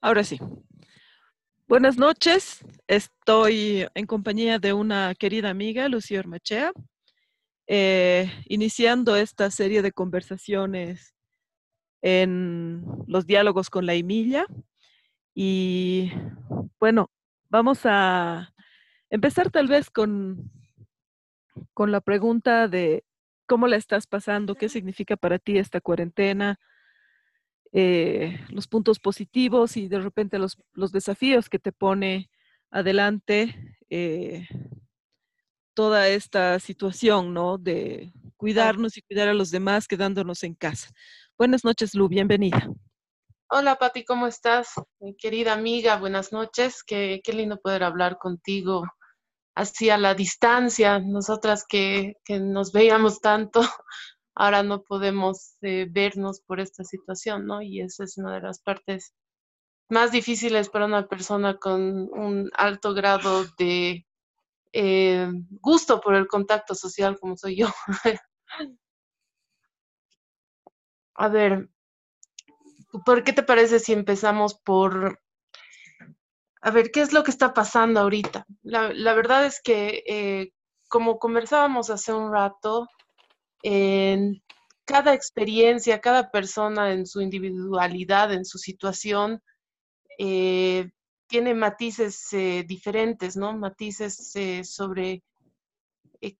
Ahora sí. Buenas noches. Estoy en compañía de una querida amiga, Lucía Ormachea, eh, iniciando esta serie de conversaciones en los diálogos con la Emilia. Y bueno, vamos a empezar tal vez con, con la pregunta de cómo la estás pasando, qué significa para ti esta cuarentena, eh, los puntos positivos y de repente los, los desafíos que te pone adelante eh, toda esta situación, ¿no? De cuidarnos y cuidar a los demás quedándonos en casa. Buenas noches, Lu, bienvenida. Hola, Pati, ¿cómo estás? Mi querida amiga, buenas noches. Qué, qué lindo poder hablar contigo así a la distancia, nosotras que, que nos veíamos tanto ahora no podemos eh, vernos por esta situación, ¿no? Y esa es una de las partes más difíciles para una persona con un alto grado de eh, gusto por el contacto social como soy yo. A ver, ¿por qué te parece si empezamos por... A ver, ¿qué es lo que está pasando ahorita? La, verdad es que, eh, como conversábamos hace un rato, en cada experiencia, cada persona en su individualidad, en su situación, eh, tiene matices eh, diferentes, ¿no? Matices eh, sobre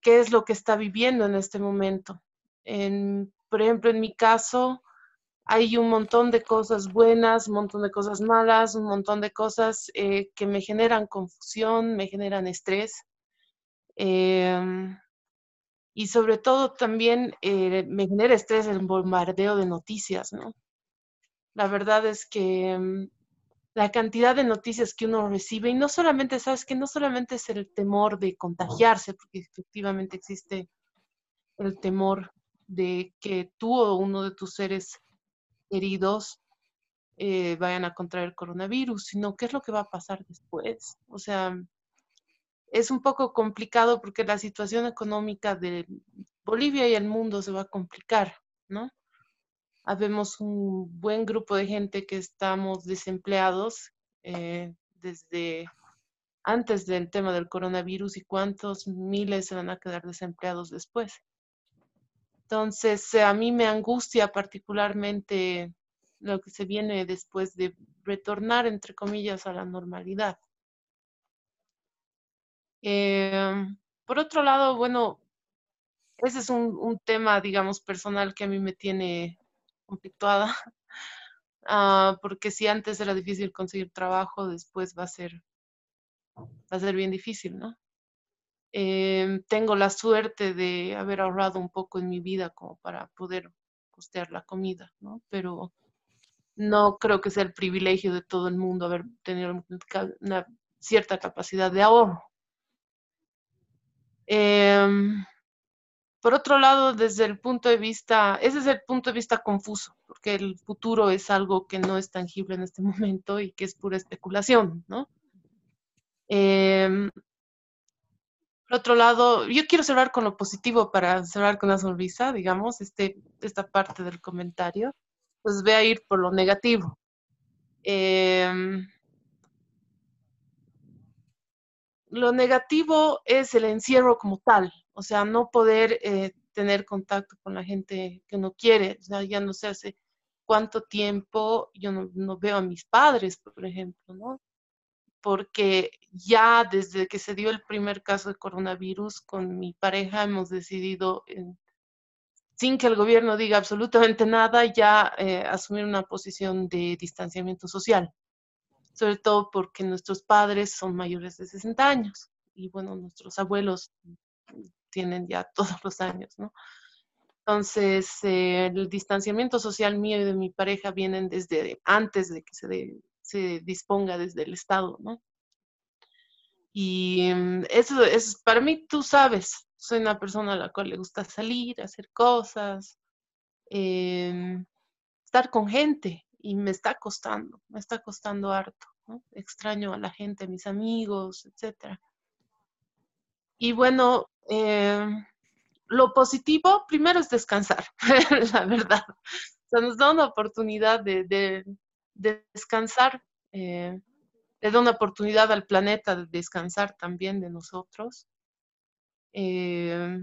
qué es lo que está viviendo en este momento. por ejemplo, en mi caso, hay un montón de cosas buenas, un montón de cosas malas, un montón de cosas que me generan confusión, me generan estrés. Em, y sobre todo también eh, me genera estrés el bombardeo de noticias, ¿no? La verdad es que mm, la cantidad de noticias que uno recibe, y no solamente, sabes que no solamente es el temor de contagiarse, porque efectivamente existe el temor de que tú o uno de tus seres queridos eh, vayan a contraer coronavirus, sino qué es lo que va a pasar después. O sea, es un poco complicado porque la situación económica de Bolivia y el mundo se va a complicar, ¿no? Habemos un buen grupo de gente que estamos desempleados eh, desde antes del tema del coronavirus y cuántos miles se van a quedar desempleados después. Entonces, a mí me angustia particularmente lo que se viene después de retornar, entre comillas, a la normalidad. Em, por otro lado, bueno, ese es un, tema, digamos, personal que a mí me tiene conflictuada, ah, porque si antes era difícil conseguir trabajo, después va a ser, va a ser bien difícil, ¿no? Em, tengo la suerte de haber ahorrado un poco en mi vida como para poder costear la comida, ¿no? Pero no creo que sea el privilegio de todo el mundo haber tenido una cierta capacidad de ahorro. Em, por otro lado, desde el punto de vista, ese es el punto de vista confuso, porque el futuro es algo que no es tangible en este momento y que es pura especulación, ¿no? Em, por otro lado, yo quiero cerrar con lo positivo para cerrar con una sonrisa, digamos, este, esta parte del comentario. Pues voy a ir por lo negativo. Eh, lo negativo es el encierro como tal, o sea, no poder eh, tener contacto con la gente que uno quiere, o sea, ya no sé hace cuánto tiempo yo no, veo a mis padres, por ejemplo, ¿no? Porque ya desde que se dio el primer caso de coronavirus con mi pareja hemos decidido, sin que el gobierno diga absolutamente nada, ya eh, asumir una posición de distanciamiento social sobre todo porque nuestros padres son mayores de 60 años y bueno, nuestros abuelos tienen ya todos los años, ¿no? Entonces, eh, el distanciamiento social mío y de mi pareja vienen desde antes de que se, se disponga desde el Estado, ¿no? Y mm, eso es, para mí, tú sabes, soy una persona a la cual le gusta salir, hacer cosas, em, estar con gente, y me está costando, me está costando harto. Extraño a la gente, mis amigos, etc. Y bueno, eh, lo positivo primero es descansar, la verdad. O sea, nos da una oportunidad de, descansar Eh, le da una oportunidad al planeta de descansar también de nosotros. Eh,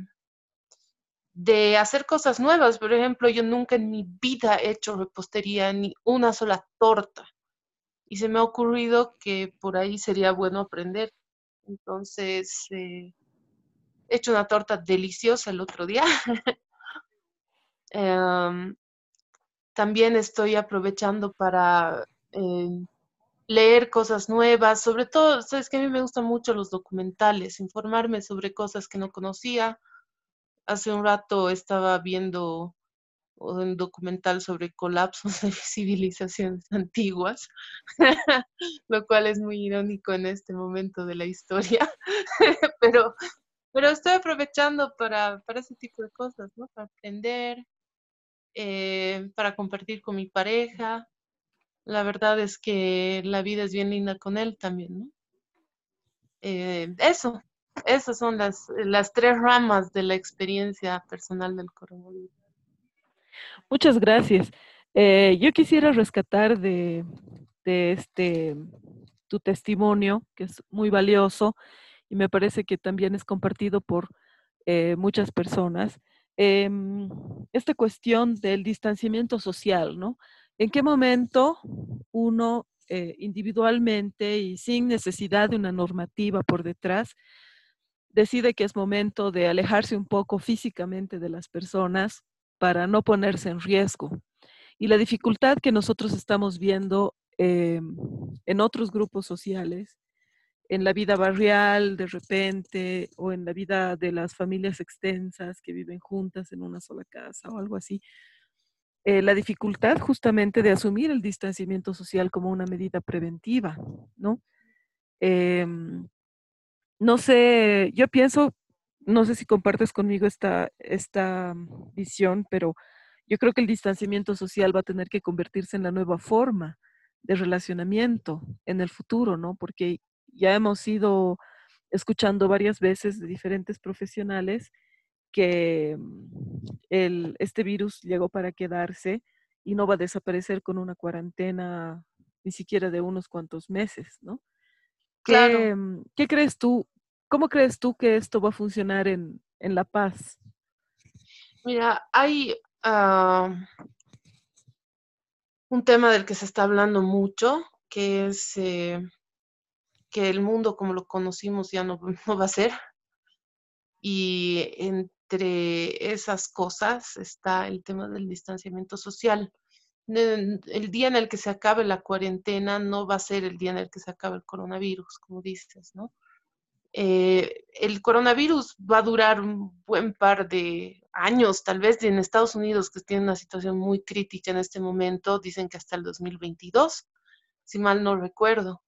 de hacer cosas nuevas. Por ejemplo, yo nunca en mi vida he hecho repostería, ni una sola torta. Y se me ha ocurrido que por ahí sería bueno aprender. Entonces, eh, he hecho una torta deliciosa el otro día. Em, también estoy aprovechando para eh, leer cosas nuevas, sobre todo, sabes que a mí me gustan mucho los documentales, informarme sobre cosas que no conocía, hace un rato estaba viendo un documental sobre colapsos de civilizaciones antiguas, lo cual es muy irónico en este momento de la historia, pero, pero estoy aprovechando para, para ese tipo de cosas, ¿no? Para aprender, eh, para compartir con mi pareja. La verdad es que la vida es bien linda con él también, ¿no? Eh, eso, esas son las, las tres ramas de la experiencia personal del coronavirus. Muchas gracias. Eh, yo quisiera rescatar de, este tu testimonio, que es muy valioso y me parece que también es compartido por eh, muchas personas, em, esta cuestión del distanciamiento social, ¿no? ¿En qué momento uno eh, individualmente y sin necesidad de una normativa por detrás decide que es momento de alejarse un poco físicamente de las personas para no ponerse en riesgo. Y la dificultad que nosotros estamos viendo eh, en otros grupos sociales, en la vida barrial de repente, o en la vida de las familias extensas que viven juntas en una sola casa o algo así, eh, la dificultad justamente de asumir el distanciamiento social como una medida preventiva, ¿no? Em, no sé, yo pienso, no sé si compartes conmigo esta, esta visión, pero yo creo que el distanciamiento social va a tener que convertirse en la nueva forma de relacionamiento en el futuro, ¿no? Porque ya hemos ido escuchando varias veces de diferentes profesionales que mm, el, este virus llegó para quedarse y no va a desaparecer con una cuarentena ni siquiera de unos cuantos meses, ¿no? ¿Qué, mm, ¿Qué, crees tú? ¿Cómo crees tú que esto va a funcionar en, La Paz? Mira, hay ah, un tema del que se está hablando mucho, que es eh, que el mundo como lo conocimos ya no, no va a ser. Y entre esas cosas está el tema del distanciamiento social. El día en el que se acabe la cuarentena no va a ser el día en el que se acabe el coronavirus, como dices, ¿no? Eh, el coronavirus va a durar un buen par de años, tal vez en Estados Unidos, que tiene una situación muy crítica en este momento, dicen que hasta el 2022, si mal no recuerdo.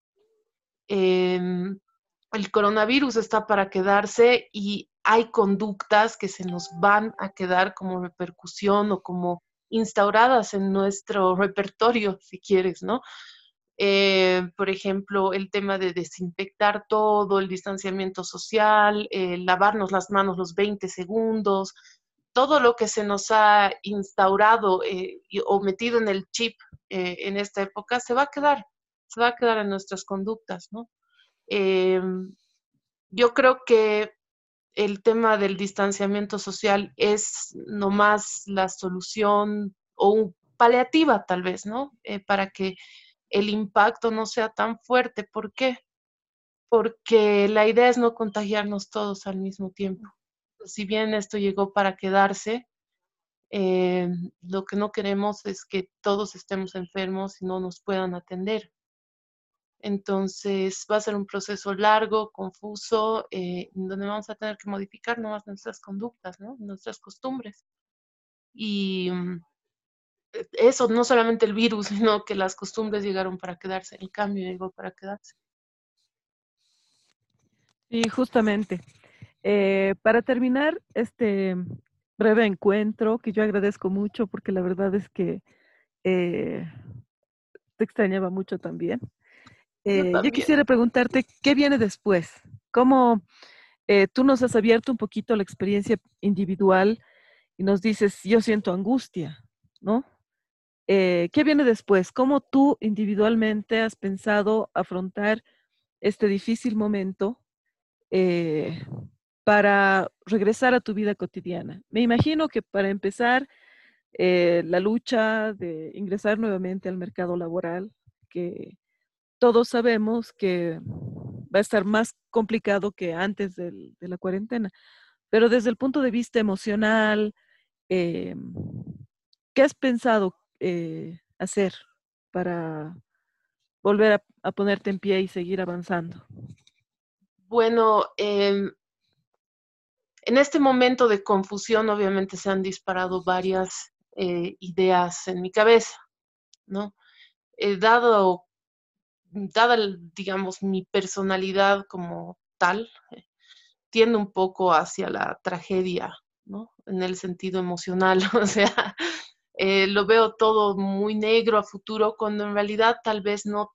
Em, el coronavirus está para quedarse y hay conductas que se nos van a quedar como repercusión o como instauradas en nuestro repertorio, si quieres, ¿no? Eh, por ejemplo, el tema de desinfectar todo, el distanciamiento social, lavarnos las manos los 20 segundos, todo lo que se nos ha instaurado eh, o metido en el chip eh, en esta época se va a quedar, se va a quedar en nuestras conductas, ¿no? yo creo que el tema del distanciamiento social es nomás la solución o paliativa tal vez, ¿no? para que el impacto no sea tan fuerte. ¿Por qué? Porque la idea es no contagiarnos todos al mismo tiempo. Si bien esto llegó para quedarse, eh, lo que no queremos es que todos estemos enfermos y no nos puedan atender. Entonces va a ser un proceso largo, confuso, eh, donde vamos a tener que modificar nuestras conductas, nuestras costumbres. Y mm, eso, no solamente el virus, sino que las costumbres llegaron para quedarse, el cambio llegó para quedarse. Y justamente, eh, para terminar este breve encuentro, que yo agradezco mucho porque la verdad es que eh, te extrañaba mucho también. Eh, yo, quisiera preguntarte, ¿qué viene después? ¿Cómo tú nos has abierto un poquito la experiencia individual y nos dices, yo siento angustia, ¿no? Eh, ¿Qué viene después? ¿Cómo tú individualmente has pensado afrontar este difícil momento eh, para regresar a tu vida cotidiana? Me imagino que para empezar, eh, la lucha de ingresar nuevamente al mercado laboral, que todos sabemos que va a estar más complicado que antes de la cuarentena. Pero desde el punto de vista emocional, eh, ¿qué has pensado eh, hacer para volver a, ponerte en pie y seguir avanzando? Bueno, eh, en este momento de confusión obviamente se han disparado varias eh, ideas en mi cabeza, ¿no? Dado, dada, digamos, mi personalidad como tal, eh, tiende un poco hacia la tragedia, ¿no? En el sentido emocional, o sea, eh, lo veo todo muy negro a futuro, cuando en realidad tal vez no,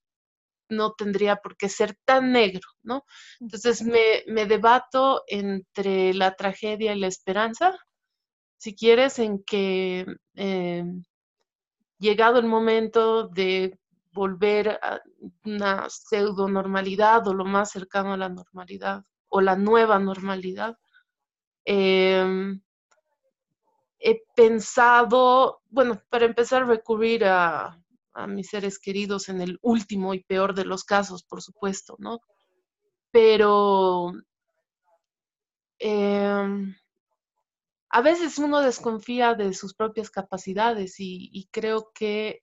no tendría por qué ser tan negro, ¿no? Entonces me, me debato entre la tragedia y la esperanza, si quieres, en que eh, llegado el momento de volver a una pseudo normalidad o lo más cercano a la normalidad o la nueva normalidad, eh, he pensado, bueno, para empezar, recurrir a, a, mis seres queridos en el último y peor de los casos, por supuesto, ¿no? Pero eh, a veces uno desconfía de sus propias capacidades y, creo que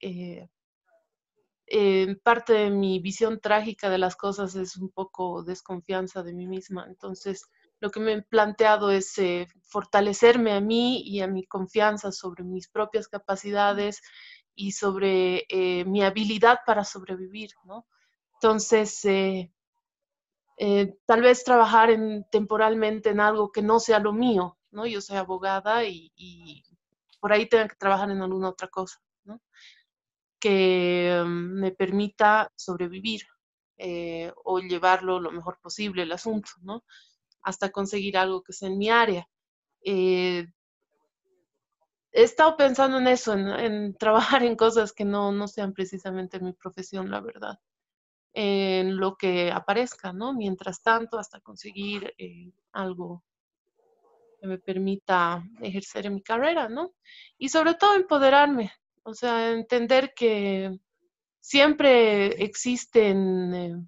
eh, parte de mi visión trágica de las cosas es un poco desconfianza de mí misma. Entonces, lo que me he planteado es eh, fortalecerme a mí y a mi confianza sobre mis propias capacidades y sobre eh, mi habilidad para sobrevivir, ¿no? Entonces, eh, tal vez trabajar en, temporalmente en algo que no sea lo mío, ¿no? Yo soy abogada y, y por ahí tengo que trabajar en alguna otra cosa, ¿no? Que um, me permita sobrevivir eh, o llevarlo lo mejor posible el asunto, ¿no? Hasta conseguir algo que sea en mi área. Eh, he estado pensando en eso, en, trabajar en cosas que no, no sean precisamente mi profesión, la verdad, en lo que aparezca, ¿no? Mientras tanto, hasta conseguir eh, algo que me permita ejercer en mi carrera, ¿no? Y sobre todo empoderarme, o sea, entender que siempre existen eh,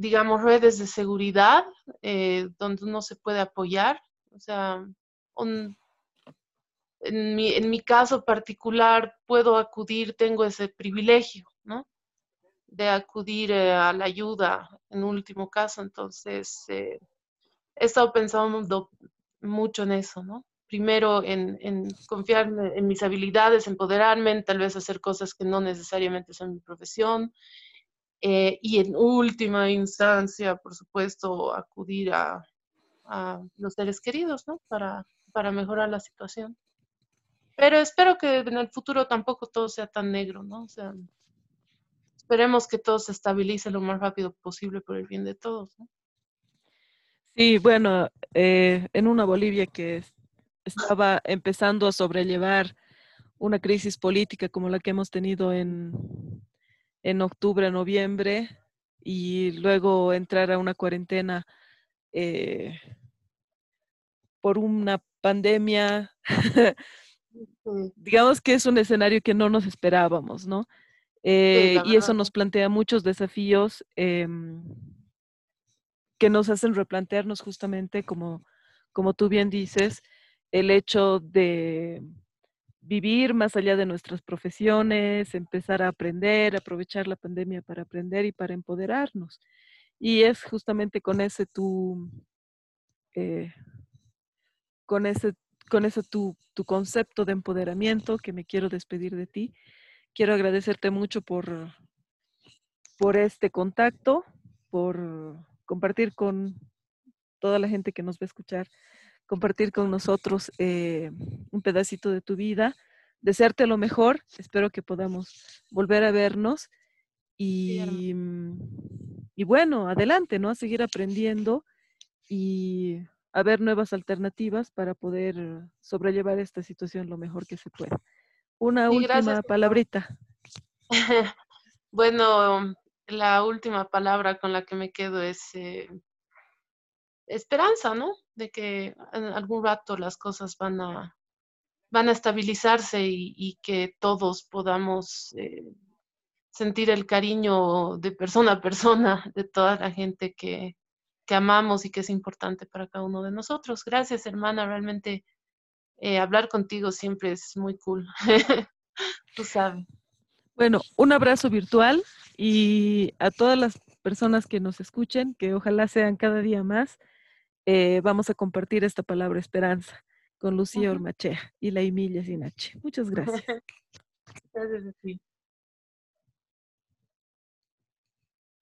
digamos, redes de seguridad eh, donde uno se puede apoyar. O sea, en, mi, en, mi, caso particular puedo acudir, tengo ese privilegio, ¿no? De acudir eh, a la ayuda en último caso. Entonces, eh, he estado pensando mucho en eso, ¿no? Primero en, en confiar en mis habilidades, empoderarme, tal vez hacer cosas que no necesariamente son mi profesión eh, y en última instancia, por supuesto, acudir a, a los seres queridos, ¿no? Para, para, mejorar la situación. Pero espero que en el futuro tampoco todo sea tan negro, ¿no? O sea, esperemos que todo se estabilice lo más rápido posible por el bien de todos, ¿no? Sí, bueno, eh, en una Bolivia que estaba empezando a sobrellevar una crisis política como la que hemos tenido en, en octubre, noviembre y luego entrar a una cuarentena eh, por una pandemia. Digamos que es un escenario que no nos esperábamos, ¿no? Eh, sí, y eso nos plantea muchos desafíos eh, que nos hacen replantearnos justamente, como, como tú bien dices, el hecho de vivir más allá de nuestras profesiones, empezar a aprender, aprovechar la pandemia para aprender y para empoderarnos. Y es justamente con ese tu, eh, con ese, con ese tu, tu, concepto de empoderamiento que me quiero despedir de ti. Quiero agradecerte mucho por, por este contacto, por compartir con toda la gente que nos va a escuchar compartir con nosotros eh, un pedacito de tu vida, desearte lo mejor, espero que podamos volver a vernos y, y bueno, adelante, ¿no? A seguir aprendiendo y a ver nuevas alternativas para poder sobrellevar esta situación lo mejor que se pueda. Una última palabrita. bueno, la última palabra con la que me quedo es eh, esperanza, ¿no? De que en algún rato las cosas van a, van a estabilizarse y, que todos podamos eh, sentir el cariño de persona a persona de toda la gente que, que, amamos y que es importante para cada uno de nosotros. Gracias, hermana, realmente eh, hablar contigo siempre es muy cool. Tú sabes. Bueno, un abrazo virtual y a todas las personas que nos escuchen, que ojalá sean cada día más, eh, vamos a compartir esta palabra esperanza con Lucía Ormachea y la Emilia Sinache. Muchas gracias. gracias a ti.